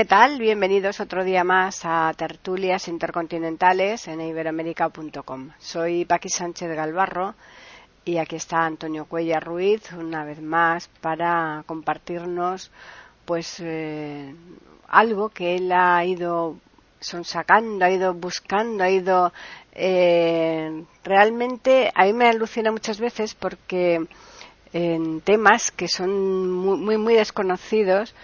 ¿Qué tal? Bienvenidos otro día más a Tertulias Intercontinentales en iberoamerica.com. Soy Paqui Sánchez Galvarro y aquí está Antonio Cuella Ruiz una vez más para compartirnos pues eh, algo que él ha ido sonsacando, ha ido buscando, ha ido eh, realmente a mí me alucina muchas veces porque en temas que son muy muy, muy desconocidos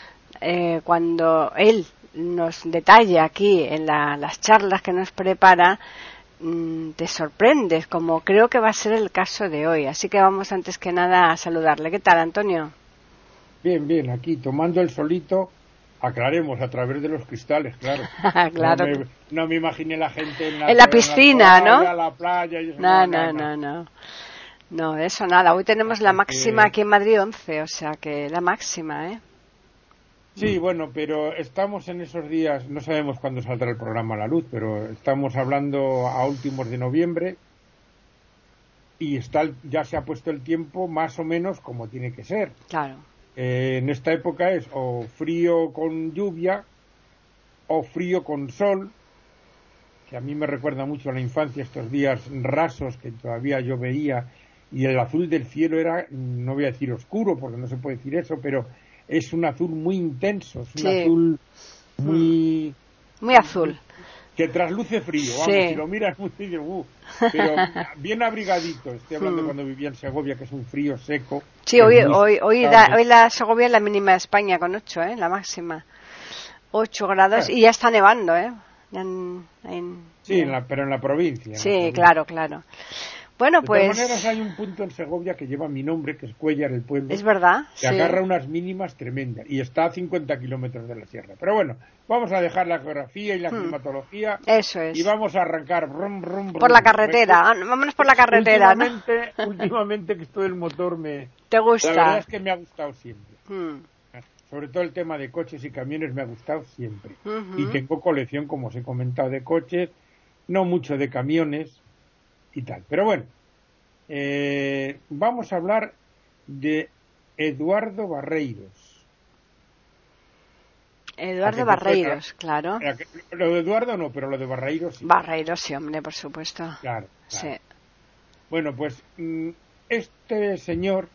eh, cuando él nos detalla aquí en las charlas que nos prepara, mm, te sorprendes, como creo que va a ser el caso de hoy. Así que vamos antes que nada a saludarle. ¿Qué tal, Antonio? Bien, bien, aquí tomando el solito, aclaremos a través de los cristales, claro. claro. No me, no me, imaginé la gente en la, en la piscina, en la playa, ¿no? La playa y eso, no, no, no, no. No, eso nada. Hoy tenemos la máxima aquí en Madrid 11, o sea que la máxima, ¿eh? Sí, bueno, pero estamos en esos días, no sabemos cuándo saldrá el programa a la luz, pero estamos hablando a últimos de noviembre y está, ya se ha puesto el tiempo más o menos como tiene que ser. Claro. Eh, en esta época es o frío con lluvia o frío con sol, que a mí me recuerda mucho a la infancia estos días rasos que todavía yo veía y el azul del cielo era, no voy a decir oscuro porque no se puede decir eso, pero es un azul muy intenso, es un Sí. azul muy Muy azul. que trasluce frío, vamos, Sí. si lo miras muy dices, "Uh", pero bien abrigadito, estoy hablando cuando vivía en Segovia, que es un frío seco. Sí, hoy, hoy, hoy, da- hoy la Segovia es la mínima de España con 8, ¿eh? La máxima. 8 grados y ya está nevando, ¿eh? En- en- Sí, en la- pero en la provincia. la Sí, provincia. claro, claro. Bueno, De pues todas maneras, hay un punto en Segovia que lleva mi nombre, que es Cuellar, el pueblo, es verdad. que Sí. agarra unas mínimas tremendas y está a 50 kilómetros de la sierra. Pero bueno, vamos a dejar la geografía y la climatología Eso Hmm. es. y vamos a arrancar brum, brum, Por brum. la carretera. Vámonos por la carretera, ¿no? Últimamente, últimamente que esto del motor me... ¿Te La verdad gusta? es que me ha gustado siempre. Hmm. Sobre todo el tema de coches y camiones me ha gustado siempre. Ujú. Y tengo colección, como os he comentado, de coches, no mucho de camiones y tal. Pero bueno, eh, vamos a hablar de Eduardo Barreiros. Eduardo Barreiros, claro. Lo de Eduardo no, pero lo de Barreiros sí. Barreiros, sí, hombre, por supuesto. Claro, claro. Sí. Bueno, pues mm, este señor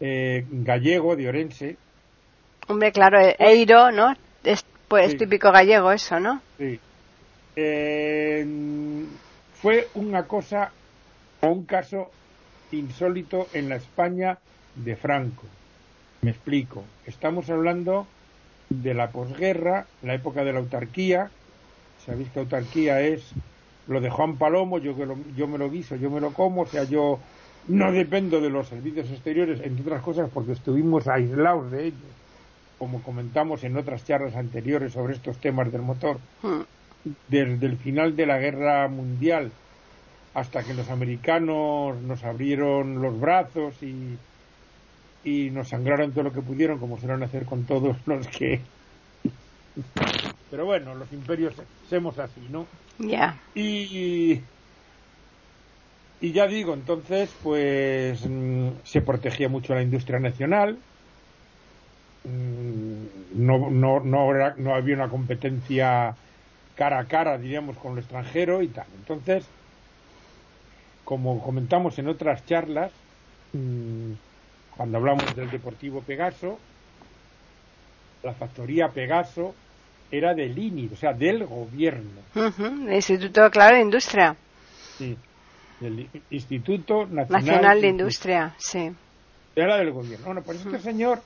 eh, gallego de Orense, Hombre, claro, e- Eiro, ¿no? Es pues Sí. típico gallego eso, ¿no? Sí. Eh, fue una cosa o un caso insólito en la España de Franco. Me explico. Estamos hablando de la posguerra, la época de la autarquía. Sabéis que autarquía es lo de Juan Palomo, yo, yo me lo guiso, yo me lo como, o sea, yo no dependo de los servicios exteriores, entre otras cosas porque estuvimos aislados de ellos, como comentamos en otras charlas anteriores sobre estos temas del motor Hmm. Desde el final de la guerra mundial hasta que los americanos nos abrieron los brazos y, y nos sangraron todo lo que pudieron, como suelen hacer con todos los que. Pero bueno, los imperios somos así, ¿no? Ya. Y, y ya digo, entonces, pues mm, se protegía mucho la industria nacional, Mm, no, no, no, no había una competencia cara a cara, diríamos, con lo extranjero y tal. Entonces, como comentamos en otras charlas, mm, cuando hablamos del Deportivo Pegaso, la factoría Pegaso era del INI, o sea, del gobierno. El Instituto, claro, de Industria. Sí, del Instituto Nacional, Nacional de Industria, sí. Era del gobierno. Bueno, pues este señor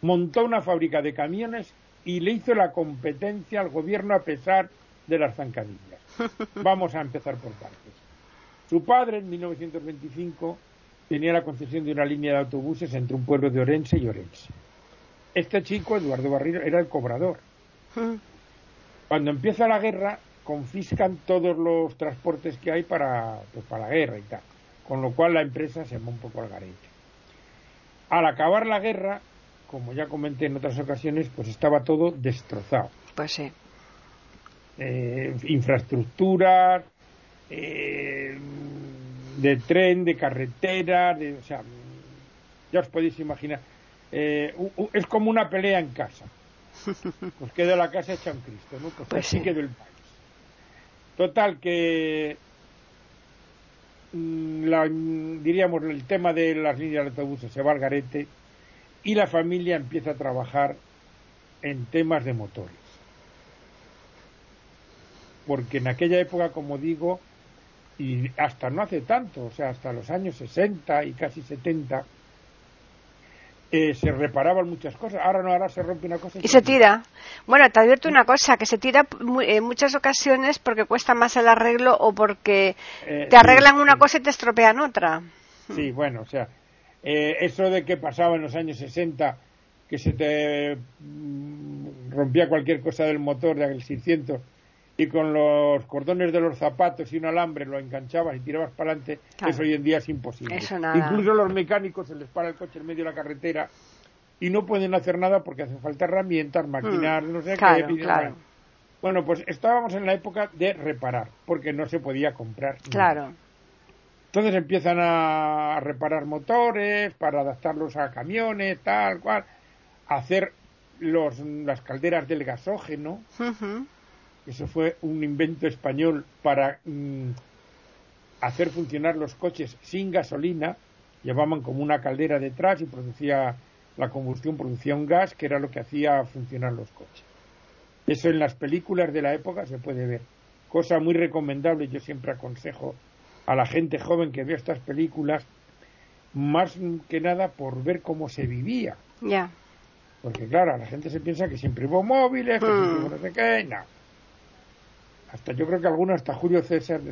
montó una fábrica de camiones y le hizo la competencia al gobierno a pesar de las zancadillas. Vamos a empezar por partes. Su padre, en 1925, tenía la concesión de una línea de autobuses entre un pueblo de Orense y Orense. Este chico, Eduardo Barriro, era el cobrador. Cuando empieza la guerra, confiscan todos los transportes que hay para, pues, para la guerra y tal. Con lo cual la empresa se va un poco al garete. Al acabar la guerra, como ya comenté en otras ocasiones, pues estaba todo destrozado. Pues sí. Eh, infraestructuras, eh, de tren, de carretera, de, o sea, ya os podéis imaginar. Eh, es como una pelea en casa. Pues queda la casa hecha un Cristo, ¿no? Pues, Pues así sí. quedó el país. Total, que mm, la, mm, diríamos el tema de las líneas de autobuses se va al garete y la familia empieza a trabajar en temas de motores. Porque en aquella época, como digo, y hasta no hace tanto, o sea, hasta los años 60 y casi 70, eh, se reparaban muchas cosas. Ahora no, ahora se rompe una cosa Y se tira. Bueno, te advierto una cosa, que se tira en muchas ocasiones porque cuesta más el arreglo o porque Eh, te arreglan sí, una sí. cosa y te estropean otra. Sí, bueno, o sea, eh, eso de que pasaba en los años 60, que se te mm, rompía cualquier cosa del motor del 600 y con los cordones de los zapatos y un alambre lo enganchabas y tirabas para adelante, Claro. eso hoy en día es imposible. Incluso los mecánicos se les para el coche en medio de la carretera y no pueden hacer nada porque hace falta herramientas, maquinar, no sé Mm, claro, qué. claro. Bueno, pues estábamos en la época de reparar, porque no se podía comprar. nada. Entonces empiezan a reparar motores para adaptarlos a camiones, tal cual, a hacer los, las calderas del gasógeno. Eso fue un invento español para mm, hacer funcionar los coches sin gasolina. Llevaban como una caldera detrás y producía la combustión, producía un gas que era lo que hacía funcionar los coches. Eso en las películas de la época se puede ver. Cosa muy recomendable, yo siempre aconsejo a la gente joven que vea estas películas, más que nada por ver cómo se vivía. Ya. Porque claro, la gente se piensa que siempre hubo móviles, que siempre Mm. hubo no sé qué, no. Hasta yo creo que algunos, hasta Julio César,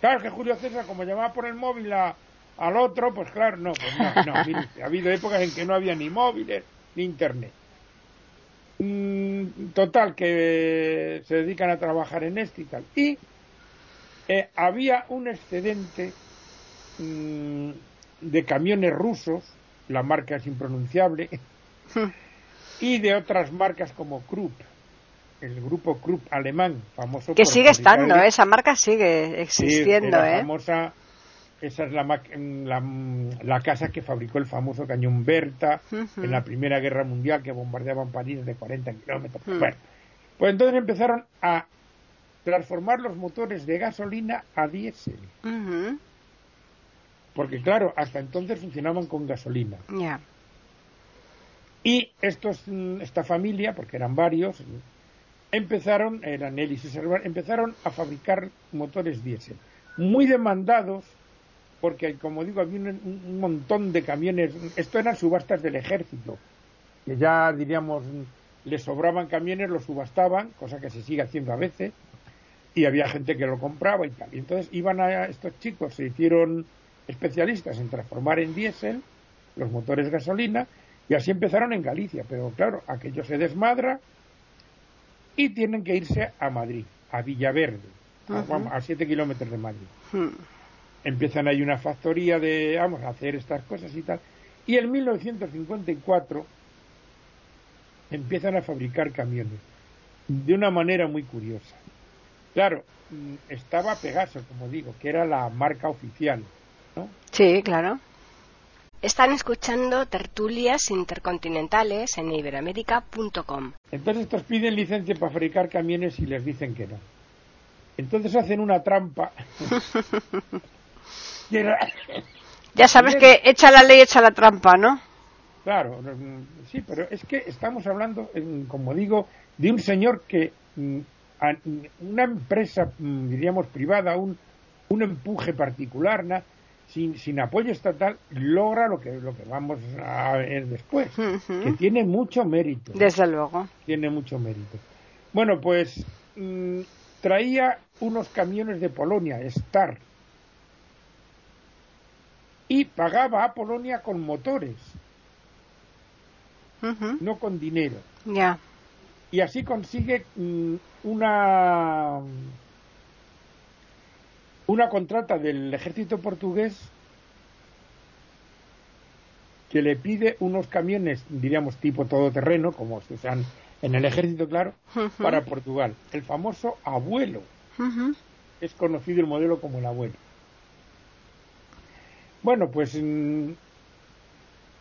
claro, que Julio César, como llamaba por el móvil a- al otro, pues claro, no, pues no, no, mire usted, ha habido épocas en que no había ni móviles ni internet. Mm, total, que se dedican a trabajar en esto y tal. Y eh, había un excedente mm, de camiones rusos, la marca es impronunciable, y de otras marcas como Krupp, el grupo Krupp alemán, famoso Que por sigue estando, ¿eh? esa marca sigue Sí, existiendo, era ¿eh? famosa, esa es la, la, la casa que fabricó el famoso cañón Berta en la Primera Guerra Mundial que bombardeaban París de 40 kilómetros. Bueno, pues entonces empezaron a transformar los motores de gasolina a diésel. Porque claro, hasta entonces funcionaban con gasolina. Y estos, mm, esta familia, porque eran varios, empezaron, eran él y sus hermanos, empezaron a fabricar motores diésel. Muy demandados, porque como digo, había un, un montón de camiones. Esto eran subastas del ejército, que ya diríamos, les sobraban camiones, los subastaban, cosa que se sigue haciendo a veces, y había gente que lo compraba y tal. Y entonces iban a estos chicos, se hicieron especialistas en transformar en diésel los motores gasolina, y así empezaron en Galicia, pero claro, aquello se desmadra y tienen que irse a Madrid, a Villaverde, a, Ujú. vamos, a 7 kilómetros de Madrid. Mm. Empiezan ahí una factoría de, vamos, a hacer estas cosas y tal. Y en 1954 empiezan a fabricar camiones de una manera muy curiosa. Claro, mm, estaba Pegaso, como digo, que era la marca oficial, ¿no? Sí, claro. Están escuchando tertulias intercontinentales en iberoamérica.com. Entonces estos piden licencia para fabricar camiones y les dicen que no. Entonces hacen una trampa. Ya sabes que echa la ley, echa la trampa, ¿no? claro, mm, sí, pero es que estamos hablando, como digo, de un señor que mm, una empresa, mm, diríamos privada, un, un empuje particular, na- sin, sin apoyo estatal, logra lo que, lo que vamos a ver después, que tiene mucho mérito. Desde luego. tiene mucho mérito. Bueno, pues mm, traía unos camiones de Polonia, Star, y pagaba a Polonia con motores, no con dinero. Ya. y así consigue mm, una una contrata del ejército portugués que le pide unos camiones, diríamos tipo todoterreno, como se usan en el ejército, claro, para Portugal. El famoso abuelo. Es conocido el modelo como el abuelo. Bueno, pues mm,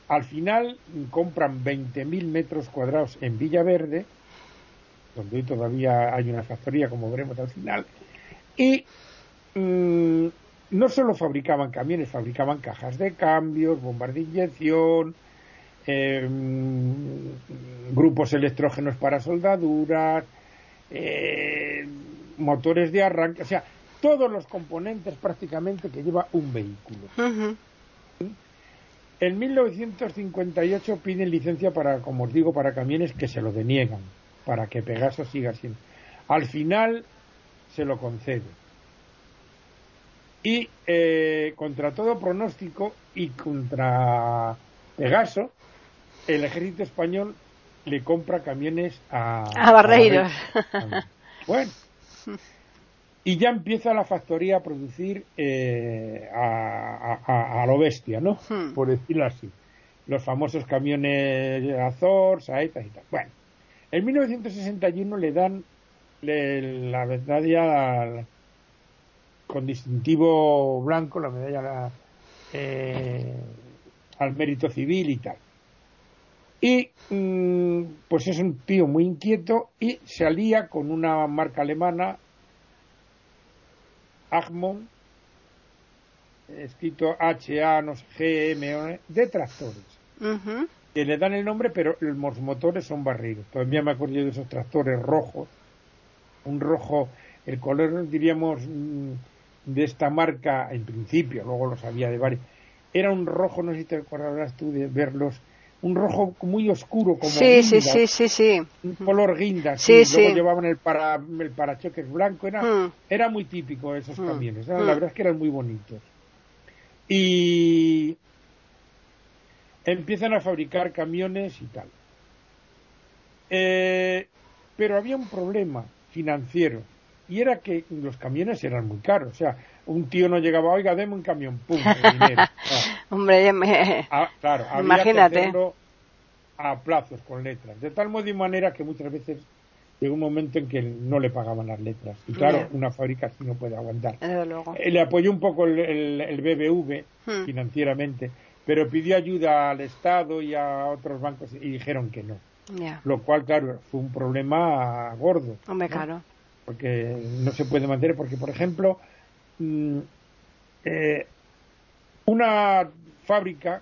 al final compran 20.000 metros cuadrados en Villaverde, donde hoy todavía hay una factoría, como veremos al final, y mm, no solo fabricaban camiones, fabricaban cajas de cambios, bombas de inyección, em, grupos electrógenos para soldaduras, eh, motores de arranque, o sea, todos los componentes prácticamente que lleva un vehículo. En 1958 piden licencia para, como os digo, para camiones que se lo deniegan, para que Pegaso siga siendo. Al final se lo concede. Y eh, contra todo pronóstico y contra Pegaso, el ejército español le compra camiones a, a Barreiros. Bueno, y ya empieza la factoría a producir eh, a, lo bestia, ¿no? Hmm. Por decirlo así. Los famosos camiones Azor, Saetas y tal. Bueno, en 1961 le dan la medalla con distintivo blanco, la medalla eh, al mérito civil y tal. Y mm, pues es un tío muy inquieto y se alía con una marca alemana Agmon, escrito H-A, no sé, G-M, de tractores. Que le dan el nombre, pero los motores son barridos. Todavía me acuerdo de esos tractores rojos. Un rojo, el color, diríamos, mm, de esta marca, en principio, luego lo sabía de varios. Era un rojo, no sé si te acordarás tú de verlos un rojo muy oscuro como sí, sí, sí, sí, sí. un color guinda sí, luego llevaban el para el parachoques blanco era hmm. era muy típico esos hmm. camiones la hmm. verdad es que eran muy bonitos y empiezan a fabricar camiones y tal eh, pero había un problema financiero y era que los camiones eran muy caros o sea un tío no llegaba, oiga, deme un camión, pum, dinero. Hombre, me... Ah, claro, imagínate. a plazos con letras, de tal modo y manera que muchas veces llegó un momento en que no le pagaban las letras. Y claro, una fábrica así no puede aguantar. Eh, le apoyó un poco el, BBV hmm. financieramente, pero pidió ayuda al Estado y a otros bancos y dijeron que no. Lo cual, claro, fue un problema gordo. Hombre, claro. Porque no se puede mantener, porque, por ejemplo, Mm, eh, una fábrica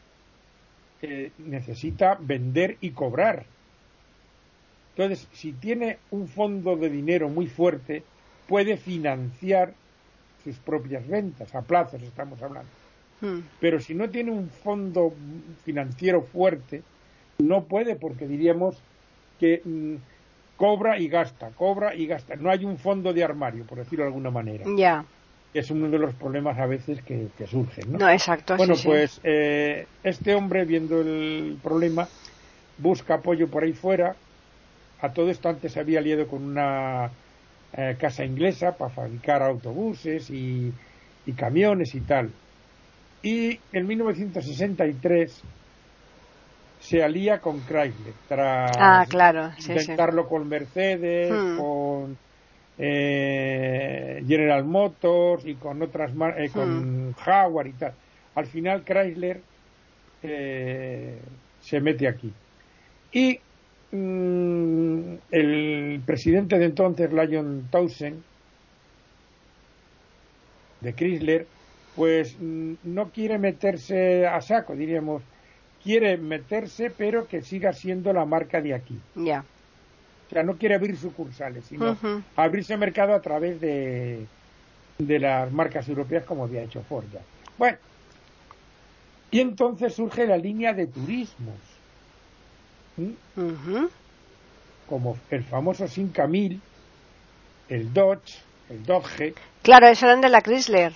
necesita vender y cobrar. Entonces, si tiene un fondo de dinero muy fuerte, puede financiar sus propias ventas, a plazos estamos hablando. Hmm. Pero si no tiene un fondo financiero fuerte, no puede porque diríamos que mm, cobra y gasta, cobra y gasta. No hay un fondo de armario, por decirlo de alguna manera. Ya es uno de los problemas a veces que, surgen. ¿no? no exacto. Bueno, pues Eh, este hombre, viendo el problema, busca apoyo por ahí fuera. A todo esto antes se había aliado con una eh, casa inglesa para fabricar autobuses y, camiones y tal. Y en 1963 se alía con Chrysler tras ah, claro, intentarlo con Mercedes, hmm. con eh, General Motors y con otras eh, con hmm. Jaguar y tal. Al final Chrysler eh, se mete aquí. Y mm, el presidente de entonces, Lyon Townsend, de Chrysler, pues mm, no quiere meterse a saco, diríamos, quiere meterse, pero que siga siendo la marca de aquí. Ya. O sea, no quiere abrir sucursales, sino abrirse mercado a través de, de las marcas europeas como había hecho Ford ya. Bueno, y entonces surge la línea de turismos. Como el famoso 5000, el Dodge, el Dodge. Claro, eso eran de la Chrysler.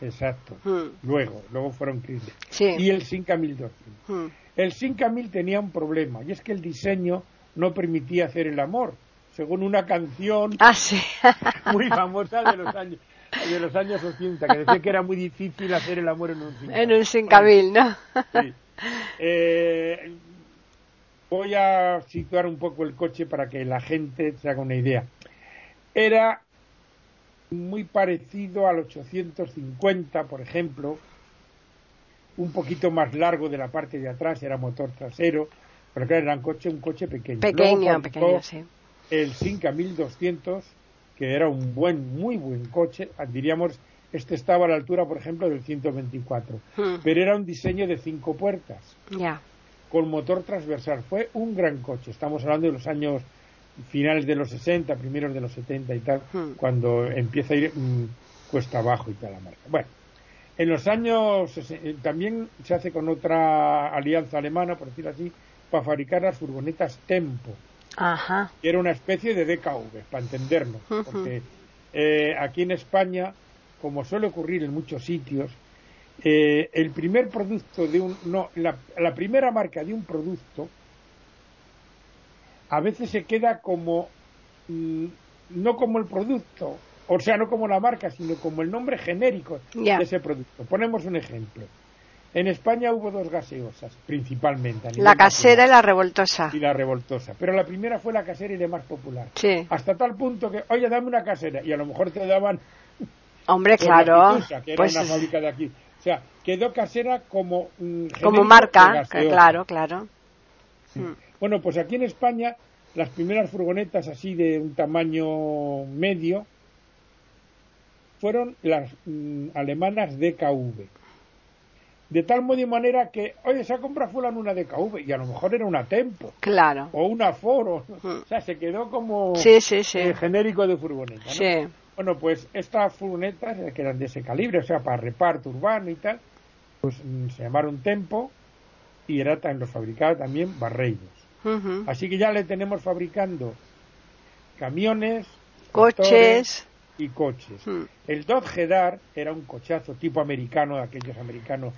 Exacto. Luego, luego fueron Chrysler. Y el 5000 Dodge. El 5000 tenía un problema, y es que el diseño no permitía hacer el amor, según una canción ah, sí. muy famosa de los años de los años 80, que decía que era muy difícil hacer el amor en un sin En un sin ¿no? Sí. Eh, voy a situar un poco el coche para que la gente se haga una idea. Era muy parecido al 850, por ejemplo, un poquito más largo de la parte de atrás, era motor trasero, pero claro, era un coche, un coche pequeño. Pequeño, pequeño, sí. El Sinca 1200, que era un buen, muy buen coche, diríamos, este estaba a la altura, por ejemplo, del 124, hmm. pero era un diseño de cinco puertas. Ya. Con motor transversal. Fue un gran coche. Estamos hablando de los años finales de los 60, primeros de los 70 y tal, hmm. cuando empieza a ir mm, cuesta abajo y tal la marca. Bueno, en los años eh, también se hace con otra alianza alemana, por decirlo así, para fabricar las furgonetas Tempo. Ajá. Que era una especie de DKV, para entendernos. Porque eh, aquí en España, como suele ocurrir en muchos sitios, eh, el primer producto de un. No, la, la primera marca de un producto a veces se queda como mm, no como el producto, o sea, no como la marca, sino como el nombre genérico de ese producto. Ponemos un ejemplo. En España hubo dos gaseosas, principalmente. la casera y la revoltosa. Y la revoltosa. Pero la primera fue la casera y la más popular. Sí. Hasta tal punto que, oye, dame una casera. Y a lo mejor te daban. Hombre, claro. que era pues una fábrica de aquí. O sea, quedó casera como. Mm, como marca, claro, claro. Hmm. Bueno, pues aquí en España las primeras furgonetas así de un tamaño medio fueron las mm, alemanas DKV. De tal modo y manera que, oye, se ha comprado fulano una DKV y a lo mejor era una Tempo. Claro. O una Foro. O sea, se quedó como sí, sí, sí. genérico de furgoneta. Sí. Bueno, pues estas furgonetas, que eran de ese calibre, o sea, para reparto urbano y tal, pues mm, se llamaron Tempo y era, los fabricaba también Barreiros. Así que ya le tenemos fabricando camiones, coches y coches. El Dodge Dart era un cochazo tipo americano, de aquellos americanos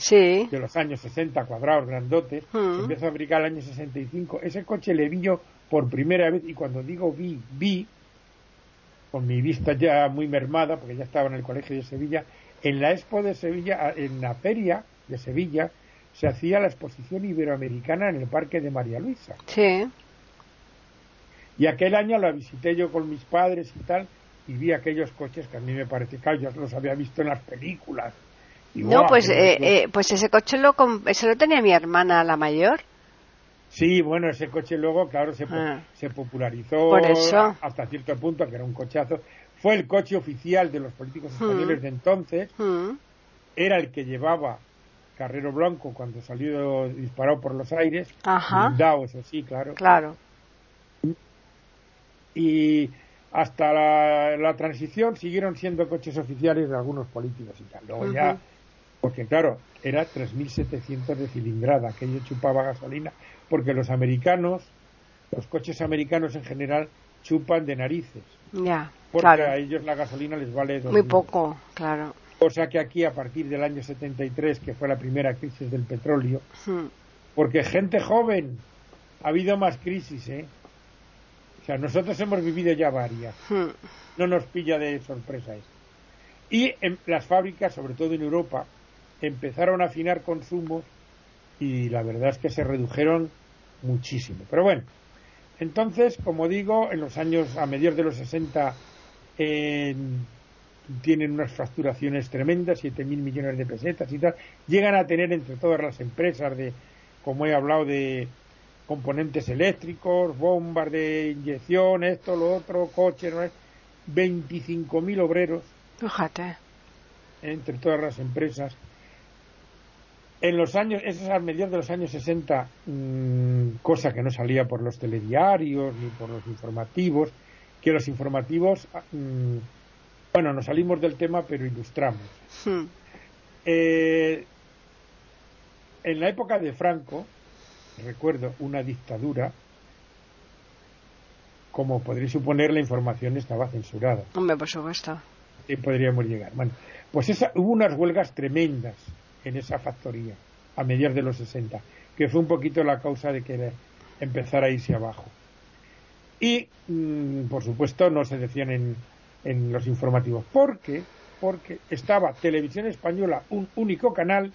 de los años 60, cuadrados, grandotes. empezó a fabricar el año 65. Ese coche le vi yo por primera vez y cuando digo vi, vi, con mi vista ya muy mermada, porque ya estaba en el colegio de Sevilla, en la Expo de Sevilla, en la feria de Sevilla, se hacía la exposición iberoamericana en el Parque de María Luisa. Sí. Y aquel año la visité yo con mis padres y tal, y vi aquellos coches que a mí me parece que yo los había visto en las películas. no, pues, eh, eh, pues ese coche lo, ese lo tenía mi hermana, la mayor. Sí, bueno, ese coche luego, claro, se, ah. se popularizó hasta cierto punto, que era un cochazo. Fue el coche oficial de los políticos hmm. españoles de entonces. Hmm. Era el que llevaba Carrero Blanco cuando salió disparado por los aires, Ajá. blindado, eso sí, claro. Claro. Y hasta la, transición siguieron siendo coches oficiales de algunos políticos y tal. Luego ya, porque claro, era 3.700 de cilindrada, que yo chupaba gasolina, porque los americanos, los coches americanos en general, chupan de narices. Ya, porque a ellos la gasolina les vale... Muy poco, claro. Cosa que aquí, a partir del año 73, que fue la primera crisis del petróleo, porque gente joven, ha habido más crisis, ¿eh? O sea, nosotros hemos vivido ya varias. No nos pilla de sorpresa esto. Y en las fábricas, sobre todo en Europa, empezaron a afinar consumos y la verdad es que se redujeron muchísimo. Pero bueno, entonces, como digo, en los años, a mediados de los 60, en tienen unas facturaciones tremendas, 7.000 millones de pesetas y tal, llegan a tener entre todas las empresas de, como he hablado, de componentes eléctricos, bombas de inyección, esto, lo otro, coches, ¿no? 25.000 obreros. Fíjate. Entre todas las empresas. En los años, eso es a mediados de los años 60, mm, cosa que no salía por los telediarios ni por los informativos, que los informativos mm, bueno, nos salimos del tema, pero ilustramos. Hmm. Eh, en la época de Franco, recuerdo una dictadura, como podréis suponer, la información estaba censurada. Hombre, por supuesto. Y podríamos llegar. Bueno, pues esa, hubo unas huelgas tremendas en esa factoría a mediados de los 60, que fue un poquito la causa de que empezara a irse abajo. Y, mm, por supuesto, no se decían en, en los informativos. Porque, porque estaba Televisión Española, un único canal.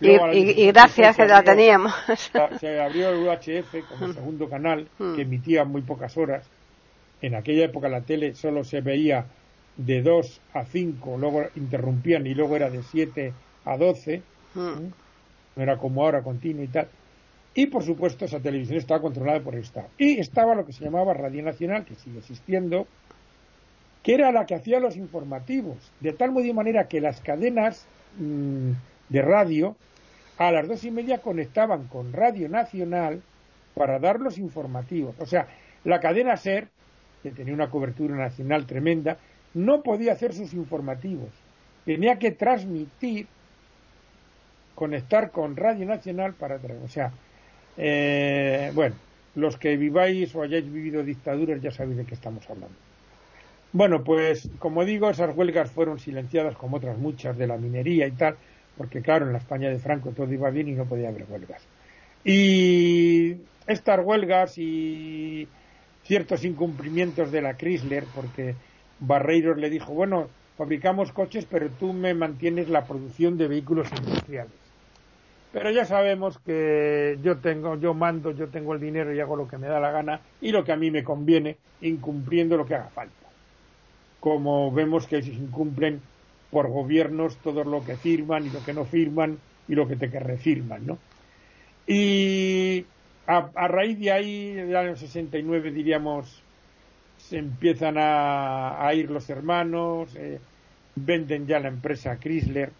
Y, gracias que la teníamos. Se abrió el UHF como mm. segundo canal, mm. que emitía muy pocas horas. En aquella época la tele solo se veía de 2 a 5, luego interrumpían y luego era de 7 a 12. No era como ahora continuo y tal. Y por supuesto esa televisión estaba controlada por el Estado. Y estaba lo que se llamaba Radio Nacional, que sigue existiendo, que era la que hacía los informativos, de tal modo y manera que las cadenas mm, de radio a las dos y media conectaban con Radio Nacional para dar los informativos. O sea, la cadena SER, que tenía una cobertura nacional tremenda, no podía hacer sus informativos. Tenía que transmitir, conectar con Radio Nacional para. O sea, eh, bueno, los que viváis o hayáis vivido dictaduras ya sabéis de qué estamos hablando. Bueno, pues como digo, esas huelgas fueron silenciadas como otras muchas de la minería y tal, porque claro, en la España de Franco todo iba bien y no podía haber huelgas. Y estas huelgas y ciertos incumplimientos de la Chrysler, porque Barreiros le dijo, bueno, fabricamos coches, pero tú me mantienes la producción de vehículos industriales. Pero ya sabemos que yo tengo, yo mando, yo tengo el dinero y hago lo que me da la gana y lo que a mí me conviene, incumpliendo lo que haga falta. Como vemos que se incumplen por gobiernos todo lo que firman y lo que no firman y lo que te que refirman, ¿no? Y a, raíz de ahí, del año 69, diríamos, se empiezan a, ir los hermanos, eh, venden ya la empresa Chrysler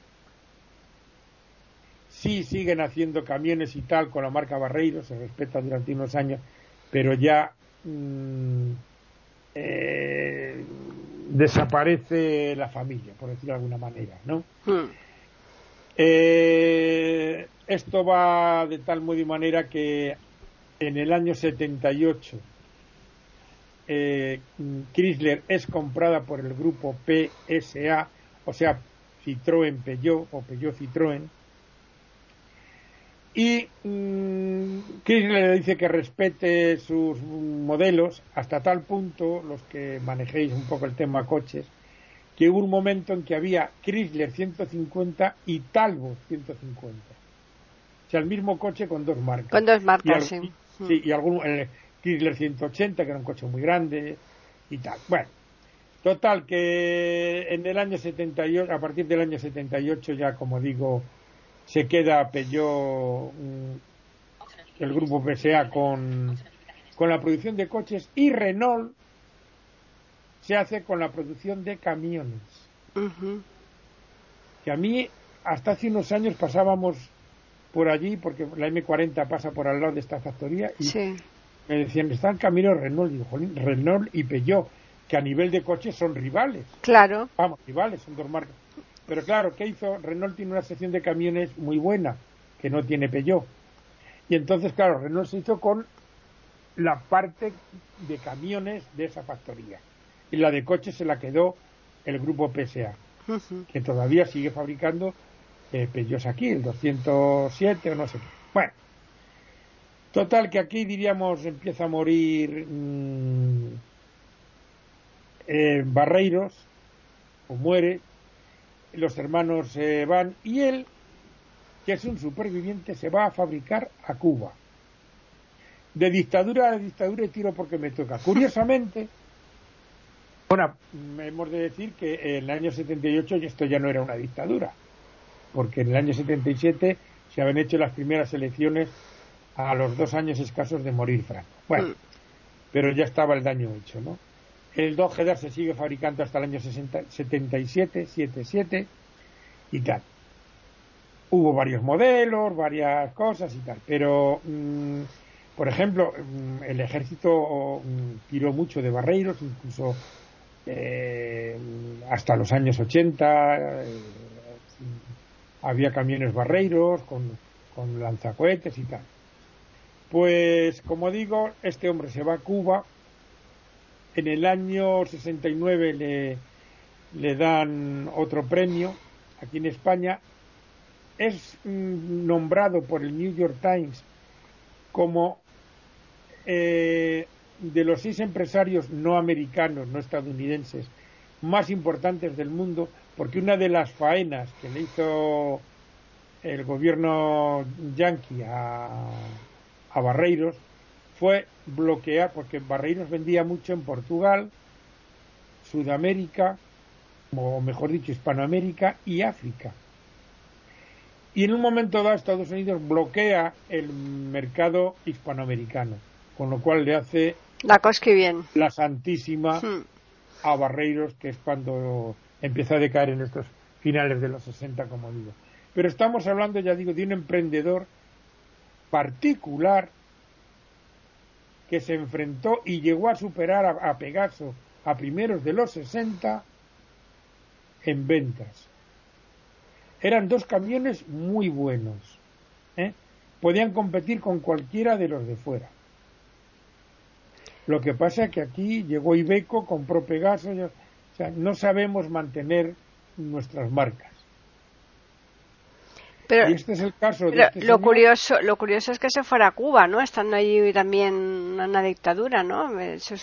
sí siguen haciendo camiones y tal con la marca Barreiro, se respeta durante unos años, pero ya mm, eh, desaparece la familia, por decirlo de alguna manera, ¿no? Hmm. Eh, esto va de tal modo y manera que en el año 78 eh, Chrysler es comprada por el grupo PSA, o sea, Citroën Peugeot o Peugeot Citroën, y mmm, le dice que respete sus modelos hasta tal punto, los que manejéis un poco el tema coches, que hubo un momento en que había Chrysler 150 y Talbot 150. O sea, el mismo coche con dos marcas. Con dos marcas, sí. Sí, y algún, el Chrysler 180, que era un coche muy grande y tal. Bueno, total, que en el año 78, a partir del año 78 ya, como digo, se queda Peugeot, mm, el grupo PSA, con, con la producción de coches y Renault se hace con la producción de camiones. Que a mí, hasta hace unos años pasábamos por allí, porque la M40 pasa por al lado de esta factoría, y me decían, están caminos Renault, y digo, Renault y Peugeot, que a nivel de coches son rivales. Claro. Vamos, rivales, son dos marcas. Pero claro, ¿qué hizo? Renault tiene una sección de camiones muy buena, que no tiene Peugeot. Y entonces, claro, Renault se hizo con la parte de camiones de esa factoría. Y la de coches se la quedó el grupo PSA, que todavía sigue fabricando eh, Peugeot aquí, el 207 o no sé qué. Bueno, total que aquí diríamos empieza a morir mm, eh, Barreiros, o muere, los hermanos se van y él, que es un superviviente, se va a fabricar a Cuba. De dictadura a dictadura y tiro porque me toca. Curiosamente, bueno, hemos de decir que en el año 78 esto ya no era una dictadura, porque en el año 77 se habían hecho las primeras elecciones a los dos años escasos de morir Franco. Bueno, mm. pero ya estaba el daño hecho, ¿no? El Dodge se sigue fabricando hasta el año 77, 77 y tal. Hubo varios modelos, varias cosas y tal, pero, mm, por ejemplo, mm, el ejército mm, tiró mucho de barreiros, incluso eh, hasta los años 80 eh, había camiones barreiros con, con lanzacohetes y tal. Pues, como digo, este hombre se va a Cuba en el año 69 le, le dan otro premio aquí en España. Es mm, nombrado por el New York Times como eh, de los seis empresarios no americanos, no estadounidenses, más importantes del mundo, porque una de las faenas que le hizo el gobierno yanqui a, a Barreiros fue bloquear, porque Barreiros vendía mucho en Portugal, Sudamérica, o mejor dicho, Hispanoamérica y África. Y en un momento dado Estados Unidos bloquea el mercado hispanoamericano, con lo cual le hace la bien. La Santísima hmm. a Barreiros, que es cuando empieza a decaer en estos finales de los 60, como digo. Pero estamos hablando, ya digo, de un emprendedor particular que se enfrentó y llegó a superar a, Pegaso a primeros de los 60 en ventas. Eran dos camiones muy buenos. ¿eh? Podían competir con cualquiera de los de fuera. Lo que pasa es que aquí llegó Ibeco, compró Pegaso, o sea, no sabemos mantener nuestras marcas. Pero, este es el caso de este lo curioso, lo curioso es que se fuera a Cuba, ¿no? Estando allí también una dictadura, ¿no? Eso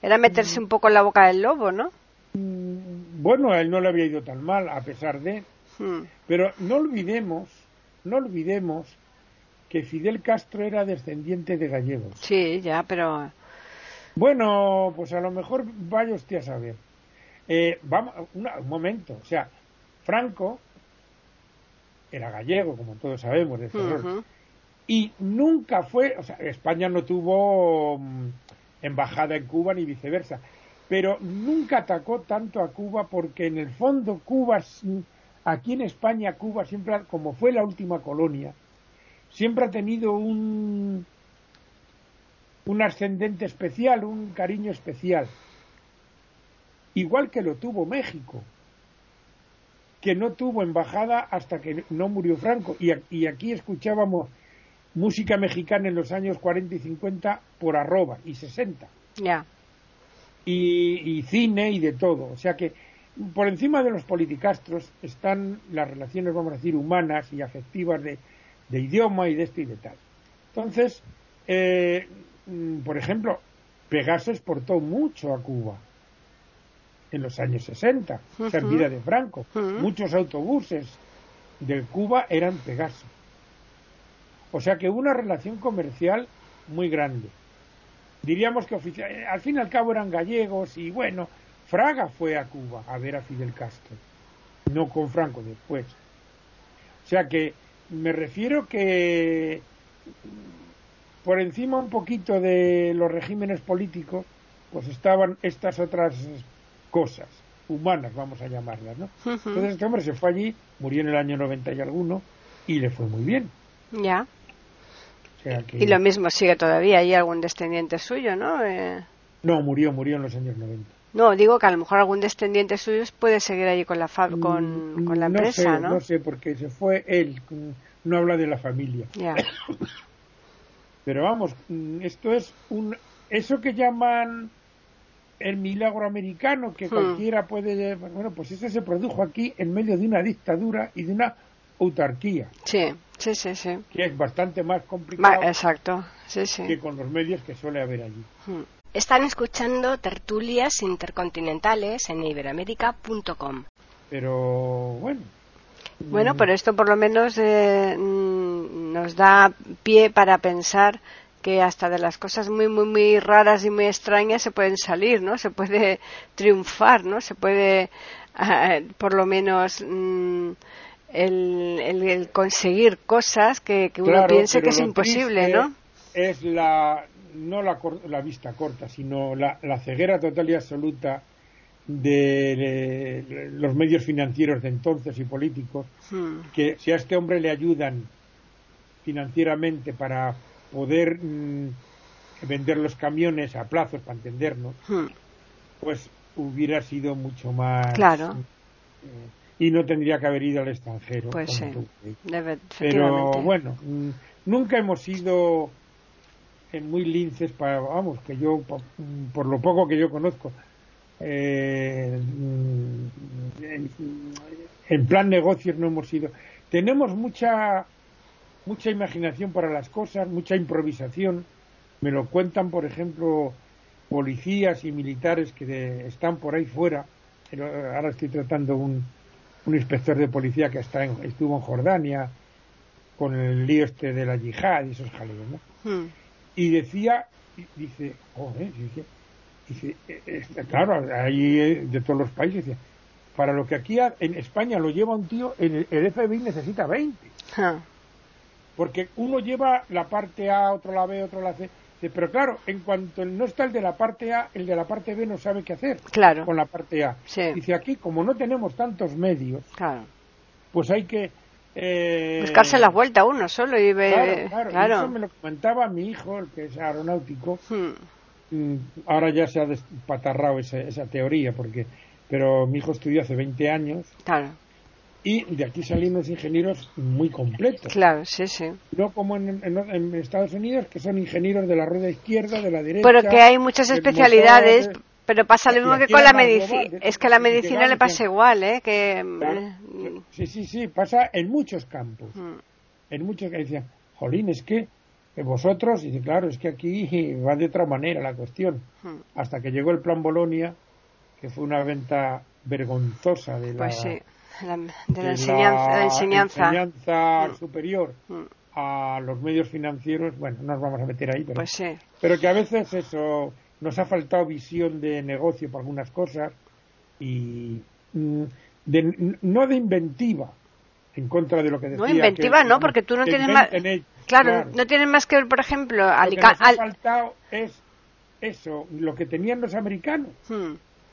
era meterse un poco en la boca del lobo, ¿no? Mm, bueno, a él no le había ido tan mal, a pesar de. Hmm. Pero no olvidemos, no olvidemos que Fidel Castro era descendiente de gallegos. Sí, ya, pero bueno, pues a lo mejor vaya usted a saber. Eh, vamos, un momento, o sea, Franco era gallego, como todos sabemos, de y nunca fue, o sea, España no tuvo mm, embajada en Cuba ni viceversa, pero nunca atacó tanto a Cuba porque en el fondo Cuba, aquí en España, Cuba siempre, como fue la última colonia, siempre ha tenido un, un ascendente especial, un cariño especial. Igual que lo tuvo México, que no tuvo embajada hasta que no murió Franco. Y, aquí escuchábamos música mexicana en los años 40 y 50 por arroba y 60. Ya. Y, cine y de todo. O sea que por encima de los politicastros están las relaciones, vamos a decir, humanas y afectivas de, de idioma y de esto y de tal. Entonces, eh, Mm, por ejemplo, Pegaso exportó mucho a Cuba en los años 60, uh vida de Franco. Muchos autobuses de Cuba eran Pegaso. O sea que hubo una relación comercial muy grande. Diríamos que al fin y al cabo eran gallegos y bueno, Fraga fue a Cuba a ver a Fidel Castro, no con Franco después. O sea que me refiero que por encima un poquito de los regímenes políticos, pues estaban estas otras cosas humanas, vamos a llamarlas, ¿no? Entonces este hombre se fue allí, murió en el año 90 y alguno, y le fue muy bien. Ya. Y lo mismo sigue todavía, hay algún descendiente suyo, ¿no? Eh... No, murió, murió en los años 90. No, digo que a lo mejor algún descendiente suyo puede seguir allí con la, con, mm, con la empresa, ¿no? No sé, porque se fue él, no habla de la familia. Ya. Pero vamos, mm, esto es un eso que llaman el milagro americano que hmm. cualquiera puede bueno pues eso se produjo aquí en medio de una dictadura y de una autarquía. Sí sí sí sí. Que es bastante más complicado exacto sí sí. que con los medios que suele haber allí. Hmm. están escuchando tertulias intercontinentales en iberoamérica.com pero bueno. Bueno, pero esto por lo menos eh, mm, nos da pie para pensar que hasta de las cosas muy, muy, muy raras y muy extrañas se pueden salir, ¿no? Se puede triunfar, ¿no? Se puede, eh, por lo menos, mm, el, conseguir cosas que, uno piense que es imposible, ¿no? Es la, no la, la vista corta, sino la, la ceguera total y absoluta de, los medios financieros de entonces y políticos, hmm. que si a este hombre le ayudan financieramente para poder mm, vender los camiones a plazos, para entendernos, hmm. pues hubiera sido mucho más. Claro. Eh, y no tendría que haber ido al extranjero. Pues sí. Pero bueno, mm, nunca hemos sido muy linces para, vamos, que yo, por lo poco que yo conozco, eh, en, plan negocios no hemos sido. Tenemos mucha mucha imaginación para las cosas, mucha improvisación me lo cuentan, por ejemplo, policías y militares que están por ahí fuera. Ahora estoy tratando un, un inspector de policía que está estuvo en Jordania con el lío este de la yihad y esos jaleos, ¿no? Hmm. Y decía, dice, oh, dice, dice eh, eh, claro, ahí eh, de todos los países, para lo que aquí en España lo lleva un tío, el, el FBI necesita 20. Porque uno lleva la parte A, otro la B, otro la C. Pero claro, en cuanto no está el de la parte A, el de la parte B no sabe qué hacer claro. con la parte A. Dice aquí, como no tenemos tantos medios, claro. pues hay que... Eh... Buscarse la vuelta uno solo y ve... Claro, claro. eso me lo comentaba mi hijo, el que es aeronáutico. Hmm. Mm, ahora ya se ha despatarrado esa, esa teoría, porque pero mi hijo estudió hace 20 años. Claro. Y de aquí salen unos ingenieros muy completos. Claro, sí, sí. No como en, Estados Unidos, que son ingenieros de la rueda izquierda, de la derecha. Pero que hay muchas especialidades, pero pasa lo mismo que con la medicina. Es que a la medicina le pasa igual, ¿eh? Que... Mm. Sí, sí, sí, pasa en muchos campos. Mm. En muchos que decían, jolín, es que vosotros, y dice, claro, es que aquí va de otra manera la cuestión. Hasta que llegó el plan Bolonia que fue una venta vergonzosa de la, pues de la, enseñanza, mm. superior mm. a los medios financieros. Bueno, no nos vamos a meter ahí, pero, pues pero que a veces eso nos ha faltado visión de negocio para algunas cosas y mm, no de inventiva en contra de lo que decía. No, inventiva no, porque tú no tienes más... Claro, no tienes más que ver, por ejemplo, Lo que nos ha faltado es eso, lo que tenían los americanos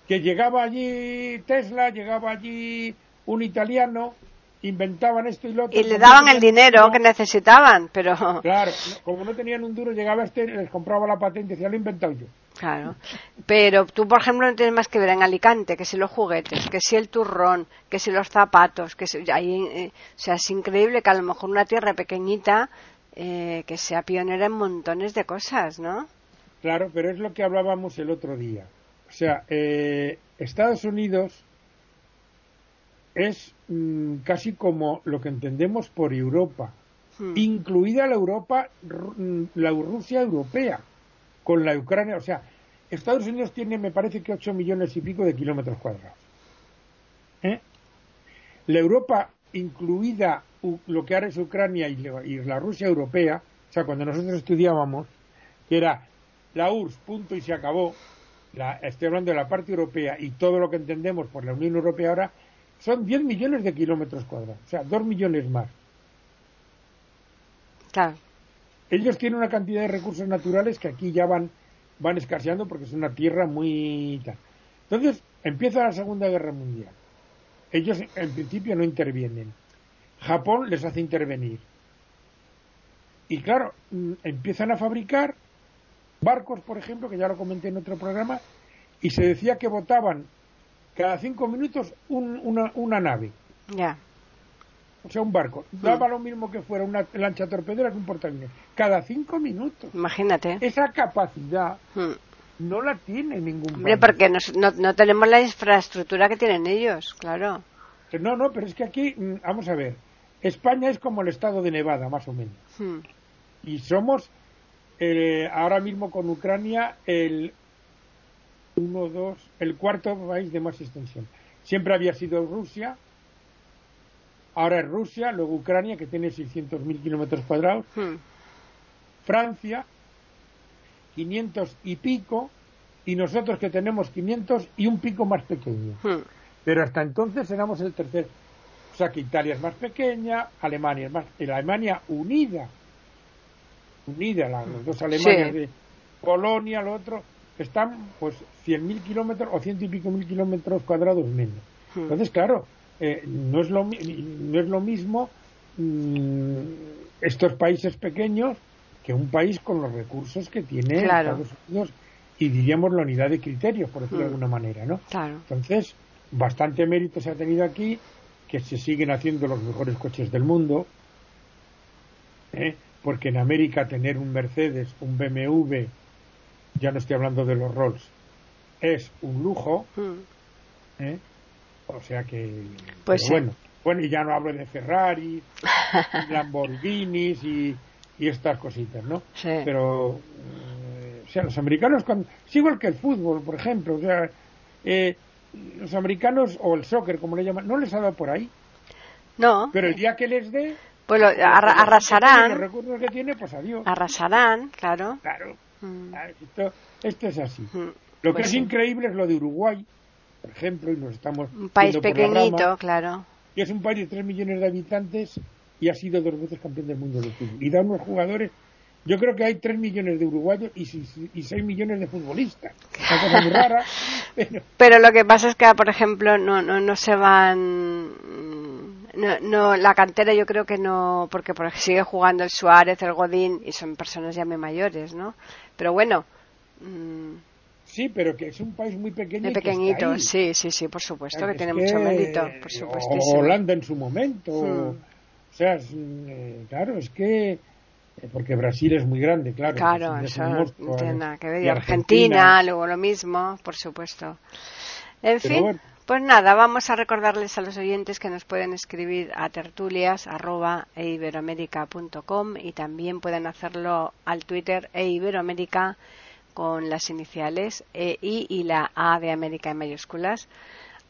que llegaba allí Tesla, llegaba allí un italiano, inventaban esto y lo otro. Y le daban el dinero que necesitaban, pero... Claro, como no tenían un duro, llegaba este, les compraba la patente y decía, lo he inventado yo. Claro, pero tú, por ejemplo, no tienes más que ver en Alicante, que si los juguetes, que si el turrón, que si los zapatos, que si... Ahí, eh, o sea, es increíble que a lo mejor una tierra pequeñita eh, que sea pionera en montones de cosas, ¿no? Claro, pero es lo que hablábamos el otro día. O sea, eh, Estados Unidos es mm, casi como lo que entendemos por Europa, hmm. incluida la Europa, mm, la Rusia europea, con la Ucrania. O sea, Estados Unidos tiene, me parece que 8 millones y pico de kilómetros cuadrados. ¿Eh? La Europa, incluida lo que ahora es Ucrania y la Rusia europea, o sea, cuando nosotros estudiábamos, que era la URSS, punto y se acabó, estoy hablando de la parte europea y todo lo que entendemos por la Unión Europea ahora, son 10 millones de kilómetros cuadrados, o sea, 2 millones más. Claro. Ellos tienen una cantidad de recursos naturales que aquí ya van, van escaseando porque es una tierra muy... Entonces, empieza la Segunda Guerra Mundial. Ellos en principio no intervienen. Japón les hace intervenir. Y claro, mm, empiezan a fabricar barcos, por ejemplo, que ya lo comenté en otro programa, y se decía que votaban cada cinco minutos una, una, nave. Ya. O sea, un barco. Hmm. Daba lo mismo que fuera una lancha torpedera que un portaaviones. Cada cinco minutos. Imagínate. Esa capacidad hmm. no la tiene ningún Hombre, porque no, no, tenemos la infraestructura que tienen ellos, claro. No, no, pero es que aquí, mm, vamos a ver, España es como el estado de Nevada, más o menos. Y somos eh, ahora mismo con Ucrania el uno, dos, el cuarto país de más extensión. Siempre había sido Rusia, ahora es Rusia, luego Ucrania, que tiene 600.000 kilómetros cuadrados, hmm. Francia, 500 y pico, y nosotros que tenemos 500 y un pico más pequeño. Hmm. Pero hasta entonces éramos el tercer. O sea que Italia es más pequeña, Alemania es más. La Alemania unida unida, las dos Alemanias de Polonia, lo otro, están pues 100.000 kilómetros o ciento y pico mil kilómetros cuadrados menos. Hmm. Entonces, claro, eh, no, es lo, no es lo mismo mm, estos países pequeños que un país con los recursos que tiene Estados Unidos y diríamos la unidad de criterios, por decirlo de hmm. alguna manera, ¿no? Entonces, bastante mérito se ha tenido aquí, que se siguen haciendo los mejores coches del mundo, ¿eh? porque en América tener un Mercedes, un BMW, ya no estoy hablando de los Rolls, es un lujo. Hmm. ¿eh? O sea que. Pues bueno. Bueno, y ya no hablo de Ferrari, Lamborghinis y, y estas cositas, ¿no? Sí. Pero mm, O sea, los americanos, cuando, es igual que el fútbol, por ejemplo, o sea, eh, los americanos, o el soccer, como le llaman, no les ha dado por ahí. No. Pero el día que les dé, pues lo, arrasarán. Los recursos que tiene, pues adiós. Arrasarán, claro. Claro. Mm. Esto, esto, es así. Mm. pues Lo que es sí. increíble es lo de Uruguay, por ejemplo, y nos estamos. Un país pequeñito, rama, claro. Y es un país de 3 millones de habitantes y ha sido dos veces campeón del mundo de fútbol. Y da unos jugadores. Yo creo que hay 3 millones de uruguayos y 6 millones de futbolistas. Una cosa muy rara. Pero... pero lo que pasa es que, por ejemplo, no, no, no se van no, no, la cantera yo creo que no, porque, porque sigue jugando el Suárez, el Godín, y son personas ya muy mayores, ¿no? Pero bueno. Mmm, sí, pero que es un país muy pequeño. Muy pequeñito, sí, sí, sí, por supuesto, que, que tiene mucho mérito, por supuesto. O Holanda en su momento. Hmm. O sea, es, eh, claro, es que. Porque Brasil es muy grande, claro. Claro, eso no tiene nada que ver. Y Argentina, luego lo mismo, por supuesto. En fin. Bueno, pues nada, vamos a recordarles a los oyentes que nos pueden escribir a tertulias.eiberoamerica.com y también pueden hacerlo al Twitter eiberoamerica con las iniciales EI y la A de América en mayúsculas.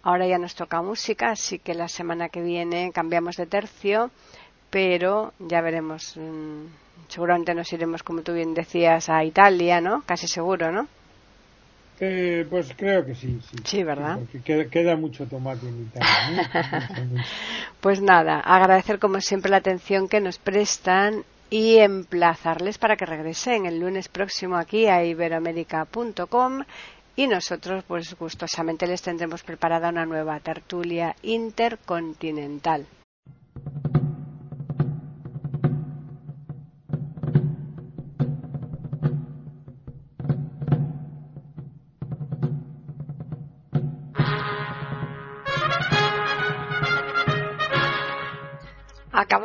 Ahora ya nos toca música, así que la semana que viene cambiamos de tercio, pero ya veremos. Mmm, seguramente nos iremos, como tú bien decías, a Italia, ¿no? Casi seguro, ¿no? Eh, pues creo que sí, sí. Sí, ¿verdad? Sí, queda, queda, mucho tomate en Italia. Pues nada, agradecer como siempre la atención que nos prestan y emplazarles para que regresen el lunes próximo aquí a iberoamérica.com y nosotros pues gustosamente les tendremos preparada una nueva tertulia intercontinental.